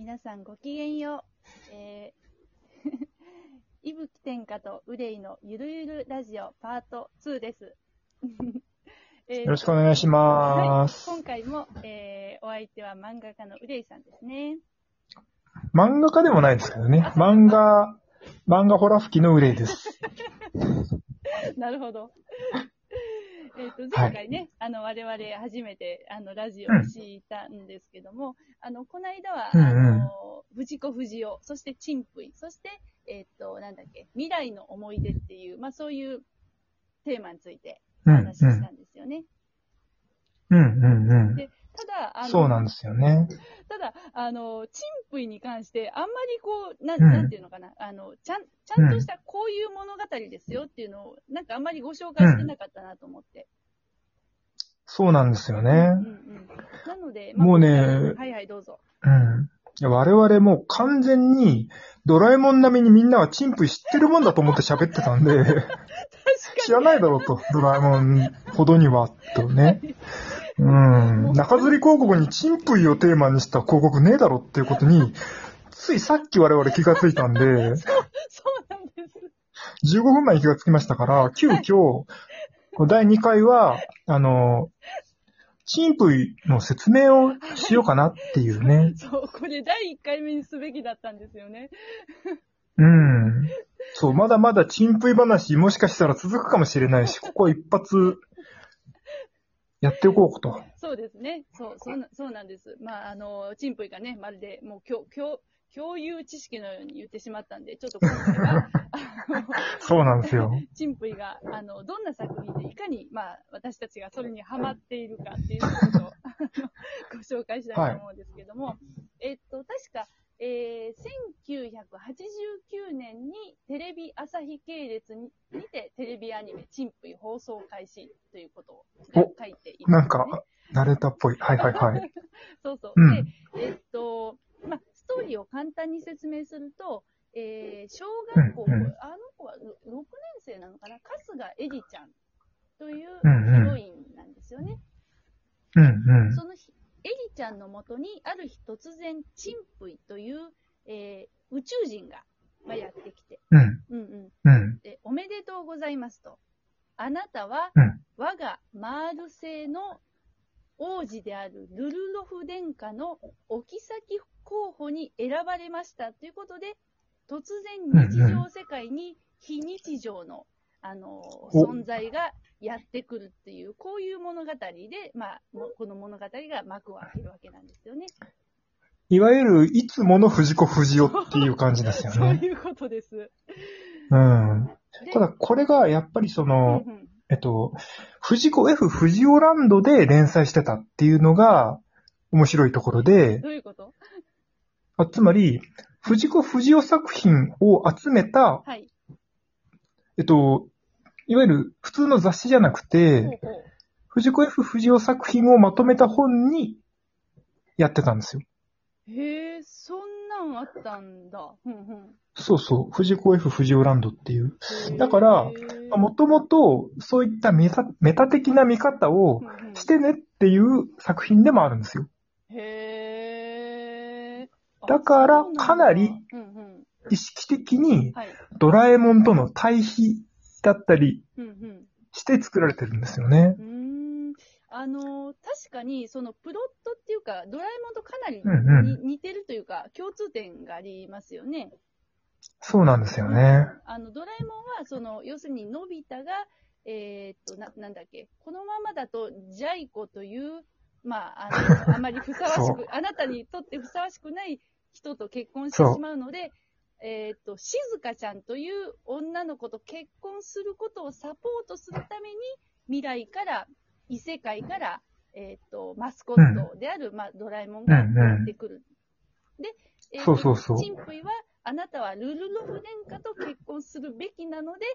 皆さんごきげんよう。えー、いぶき天下と憂いのゆるゆるラジオパート2です。えーよろしくお願いします。今回も、えー、お相手は漫画家の憂いさんですね。漫画家でもないですけどね。漫画、漫画ホラ吹きの憂いです。なるほど。えっと、前回ね、あの、我々初めて、あの、ラジオをしたんですけども、あの、この間は、うんうんあの、藤子不二雄、そしてチンプイ、そして、えっと、なんだっけ、未来の思い出っていう、まあそういうテーマについてうん、うんお話しし。たんですよね。うん、うん、うん。でただ、あの、そうなんですよね。ただ、あの、チンプイに関して、あんまりこう、なうんなんていうのかな、あの、ちゃん、ちゃんとしたこういう物語ですよっていうのを、なんかあんまりご紹介してなかったなと思って。そうなんですよね。うんうん。なので、もうねはいはい、どうぞ。うん。我々もう完全にドラえもん並みにみんなはチンプイ知ってるもんだと思って喋ってたんで、知らないだろうと、ドラえもんほどには、とね。うん。中吊り広告にチンプイをテーマにした広告ねえだろっていうことに、ついさっき我々気がついたんで、に。そうなんです。15分前に気がつきましたから、急遽、第2回は、あの、チンプイの説明をしようかなっていうね。そう、これ第1回目にすべきだったんですよね。うん。そう、まだまだチンプイ話もしかしたら続くかもしれないし、ここ一発、やっておこうと。そうですね。そう、そうなそうなんです。まあ、あの、チンプイがね、まるで、もう、共、共、共有知識のように言ってしまったんで、ちょっと今回は、あの、そうなんですよ。チンプイが、あの、どんな作品でいかに、まあ、私たちがそれにハマっているかっていうことを、ご紹介したいと思うんですけども、えっと、確か、えー、1989年にテレビ朝日系列ににてテレビアニメ、チンプイ放送開始ということを書いています、ね。なんか、慣れたっぽい。はいはいはい。そうそう。うんで、えっと、まあ、ストーリーを簡単に説明すると、えー、小学校、うんうんあの子は6年生なのかな？春日エリちゃんというヒロインなんですよね。うんうん。そのちゃんのもとに、ある日突然、チンプイという、えー宇宙人が、まあ、やってきて、うんうんうん。うん。で、おめでとうございますと。あなたはうん、我がマール星の王子であるルルロフ殿下のお妃候補に選ばれましたということで、突然日常世界に非日常の、あの、お存在がやってくるっていう、こういう物語で、まあ、もこの物語が幕を開けるわけなんですよね。いわゆる、いつもの藤子不二雄っていう感じですよ そうね。いうことです。うん。でただ、これがやっぱりその、うんうんえっと、藤子 F 不二雄ランドで連載してたっていうのが面白いところで、どういうこと？あつまり、藤子不二雄作品を集めた、はい。えっと、いわゆる普通の雑誌じゃなくほうて、ほう藤子 F 不二雄作品をまとめた本にやってたんですよ。へえ、そんなんあったんだ。ふんふんそうそう、藤子 F 不二雄ランドっていう。だからもともとそういったメタメタ的な見方をうんうんしてねっていう作品でもあるんですよ。へえ。あだからかなりうんうん。意識的にはい。ドラえもんとの対比だったり。して作られてるんですよね。うーん。あのー、確かに、そのプロットっていうか、ドラえもんとかなりうん似てるというか、共通点がありますよね。そうなんですよね。あの、ドラえもんは、その、要するに、のび太が、えーっと、な、なんだっけ、このままだと、ジャイ子という、まあ、あの、あまりふさわしそく、あなたにとってふさわしくない人と結婚してしまうので、えーっと、静香ちゃんという女の子と結婚することをサポートするために、未来から、異世界から、えーっと、マスコットである、まあ、ドラえもんがやってくる。で、えーそうそうそうチンプイは、あなたはルルロフ殿下と結婚するべきなので、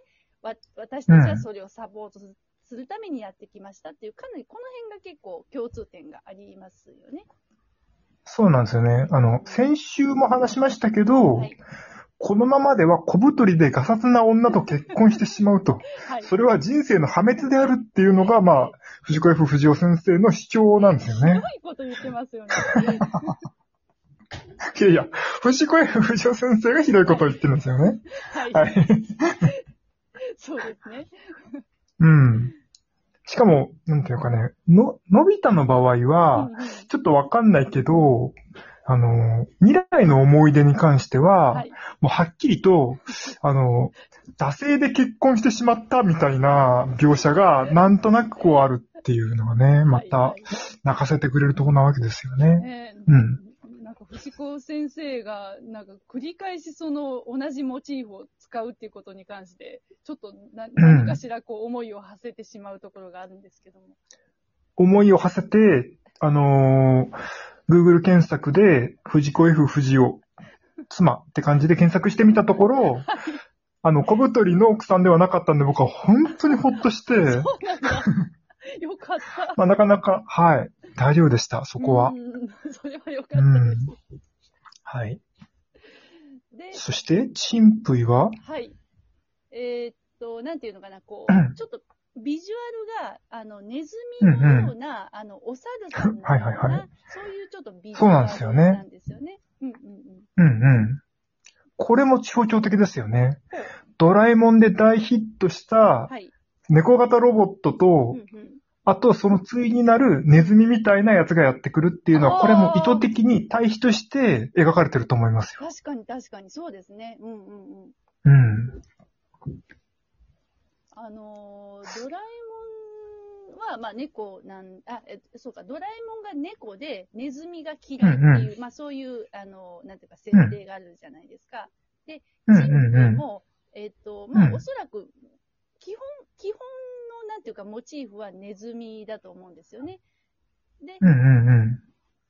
わ私たちはそれをサポートすするためにやってきましたっていう、かなりこの辺が結構共通点がありますよね。そうなんですよね。あの、先週も話しましたけど、はい。このままでは小太りでガサツな女と結婚してしまうと。はい。それは人生の破滅であるっていうのが、まあ、藤子 F 不二雄先生の主張なんですよね。すごいこと言ってますよね。いやいや、藤子 F 不二雄先生がひどいことを言ってるんですよね。はい。はい。そうですね。うん。しかも、なんていうかね、の、のび太の場合は、ちょっとわかんないけど、あの、未来の思い出に関しては、はい。もうはっきりと、あの、惰性で結婚してしまったみたいな描写が、なんとなくこうあるっていうのがね、また泣かせてくれるところなわけですよね。ねうん。なんか藤子先生が、なんか繰り返しその同じモチーフを使うっていうことに関して、ちょっとな何かしらこう思いを馳せてしまうところがあるんですけども。思いを馳せて、あのー Google 検索で、藤子 F 不二雄、妻って感じで検索してみたところ、あの、小太りの奥さんではなかったんで、僕は本当にほっとして、そうなんだ。よかった。まあ、なかなか、はい、大丈夫でした、そこはう。ん。それはよかったです。はい。で、そして、チンプイは、はい。えーっと、なんていうのかな、こうんう、ちょっとビジュアルが、あの、ネズミのような、あの、お猿さんのような、はいはいはいそういうちょっとビジュそうなんアですよねルなんですよね。うんうんうん。うんうん。これも象徴的ですよね。ドラえもんで大ヒットしたはい。猫型ロボットと、うんうん。あとその対になるネズミみたいなやつがやってくるっていうのは、これも意図的に対比として描かれてると思いますよ。確かに確かに、そうですね。うんうんうん。うん。あのードラえもんは、まあ、猫なん、あ、え、そうか、ドラえもんが猫で、ネズミが嫌いっていう、うんまあ、そういう、あのーなんていうか、設定があるじゃないですか。で、うんチンうんうん。プイも、えっ、と、まあ、うんおそらく、基本、基本の、なんていうか、モチーフはネズミだと思うんですよね。で、うんうんうん。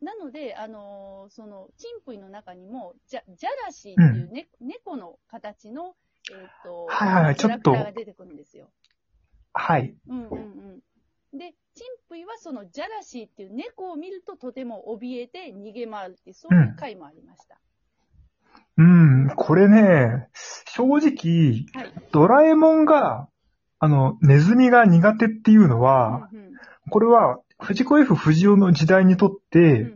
なので、あのーその、チンプイの中にも、ジャジャラシーっていう、ね猫の形の、えっ、と、はいはいはいキャラクターが出てくるんですよ。はい。うんうんうん。で、チンプイはそのジャラシーっていう猫を見るととても怯えて逃げ回るっていう、そういう回もありました。うん、これね、正直、はい。ドラえもんが、あの、ネズミが苦手っていうのは、うんうんこれは、藤子 F 不二雄の時代にとっうんて、うん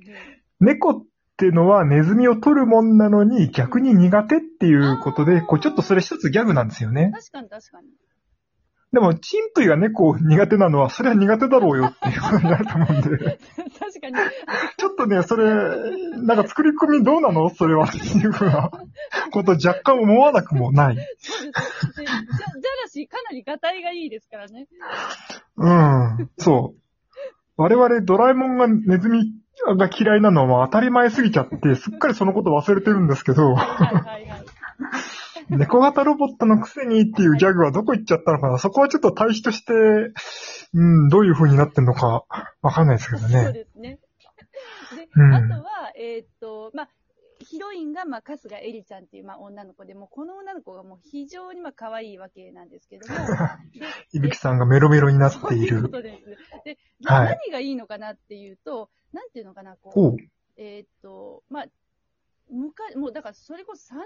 猫っていうのはネズミを取るもんなのに逆に苦手っていうことで、こうちょっとそれ一つギャグなんですよね。確かに確かに。でも、チンプイが猫苦手なのは、それは苦手だろうよっていうことになると思うんで、確かに。ちょっとね、それ、なんか作り込みどうなの？それはっていうふうなことを若干思わなくもない。そうです。でジャジャラシーかなりガタイがいいですからね。うん、そう。我々ドラえもんがネズミが嫌いなのは当たり前すぎちゃって、すっかりそのこと忘れてるんですけど、はいはいはい。猫型ロボットのくせにっていうギャグはどこ行っちゃったのかな？そこはちょっと対比として、うん、どういう風になってんのかわかんないですけどそうね。ですね。で、うんあとは、えーっと、まあ、ヒロインが、まあ、春日エリちゃんっていう、まあ、女の子で、もうこの女の子がもう非常に、まあ、可愛いわけなんですけども、でいびきさんがメロメロになっていそういうこる。とです。で、はい何がいいのかなっていうと、なんていうのかな、こう、ほう。えーっと、まあ、昔、もうだからそれこそ30年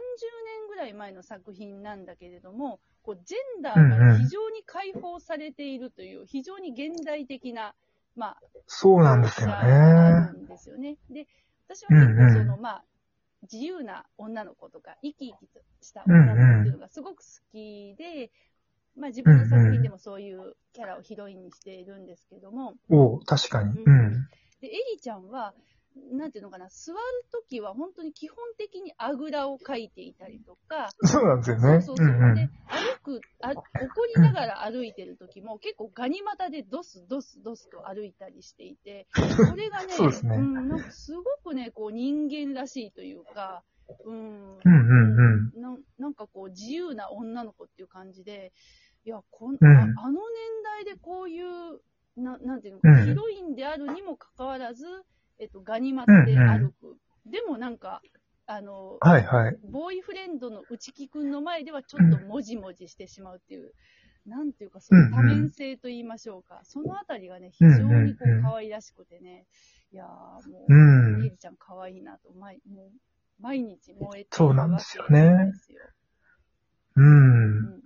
ぐらい前の作品なんだけれども、こう、ジェンダーが非常に解放されているという、非常に現代的な、まあ、そうなんですよね。るんですよね。で、私は結構その、まあ、自由な女の子とか、生き生きとした女の子っていうのがすごく好きで、まあ自分の作品でもそういうキャラをヒロインにしているんですけども、おう確かに。うん。で、エリちゃんは、なんていうのかな、座るときは本当に基本的にあぐらをかいていたりとか、そうなんですよね。そうそうそう。んうんで、歩く、あ、怒りながら歩いてる時も結構ガニ股でドスドスドスと歩いたりしていて、それがね、そうですねん、なんかすごくね、こう人間らしいというか、うん、うんうんうん。ななんかこう自由な女の子っていう感じで、いや、こん、うんああの年代でこういう、ななんていうのか、うんヒロインであるにもかかわらず、えっと、ガニ股で歩く。でもなんか、あの、はいはい。ボーイフレンドの内木くんの前ではちょっともじもじしてしまうっていう、なんていうか、その多面性と言いましょうか。そのあたりがね、非常にこうんうんううん可愛らしくてね、いやーもうう、んエリちゃん可愛いなと、毎もう毎日燃えてそうなんですよね。う。うんん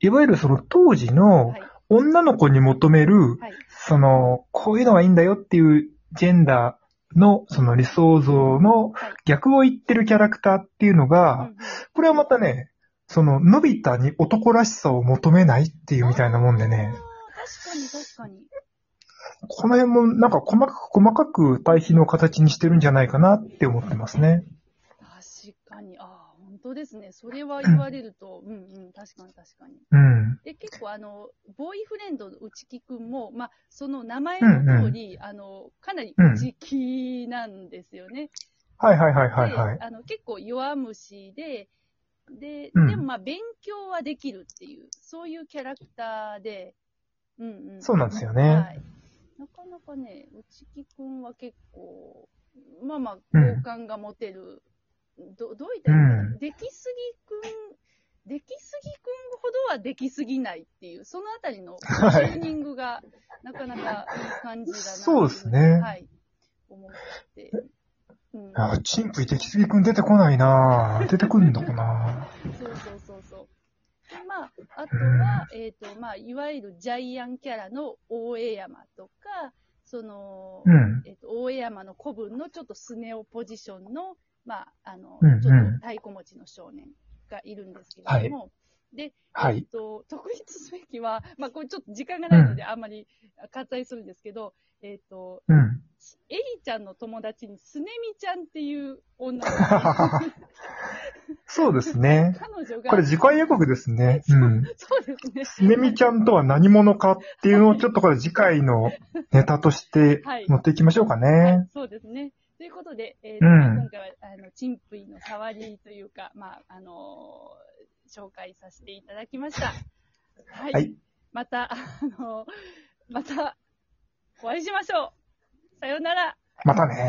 いわゆるその当時うん。のはい。女の子に求める、はい。その、こういうのがいいんだよっていうジェンダのその理想像のはい。逆を言ってるキャラクターっていうのうんが、うんこれはまたね、その、のび太に男らしさを求めないっていうみたいなもんでね、確かに確かに。この辺もなんか細かく細かく対比の形にしてるんじゃないかなって思ってますね。当ですね。それは言われると、うんうん、確かに確かに。うん。で、結構あの、ボーイフレンドの内木くんも、まあ、その名前の通り、あの、かなり内気なんですよね。はいはいはいはいはいで。あの、結構弱虫で、で、うんでもまあ、勉強はできるっていう、そういうキャラクターで、うんうん。そうなんですよねはい。なかなかね、内木くんは結構、まあまあ、うん好感が持てる。ど、どういったうん出来すぎくん、出来すぎくんほどは出来すぎないっていう、そのあたりのチュはいーニングが、なかなかいい感じだなそうですねはい。思って。うん。あ、チンプイ出来すぎくん出てこないな出てくんのかなそうそうそうそう。で、まあ、あとは、えっ、と、まあ、いわゆるジャイアンキャラの大江山とか、その、うん。えっ、と、大江山の古文のちょっとスネ夫ポジションの、まあ、あの、うんうんちょっと太鼓持ちの少年がいるんですけれども、で、はいえっ、と、特筆すべきは、まあ、これちょっと時間がないので、あんまり割愛するんですけど、えっ、と、うん。エリちゃんの友達にスネミちゃんっていう女の子 そうですね。彼女が、これ次回予告ですね。うん。そうですね。すねみちゃんとは何者かっていうのをちょっとこれ次回のネタとしてはい持っていきましょうかはいね。、そうですね。ということで、えーとうん今回は、あの、チンプイの触りというか、まあ、あのー紹介させていただきました。はい。はい。また、あのまた、お会いしましょう。さようなら。またね。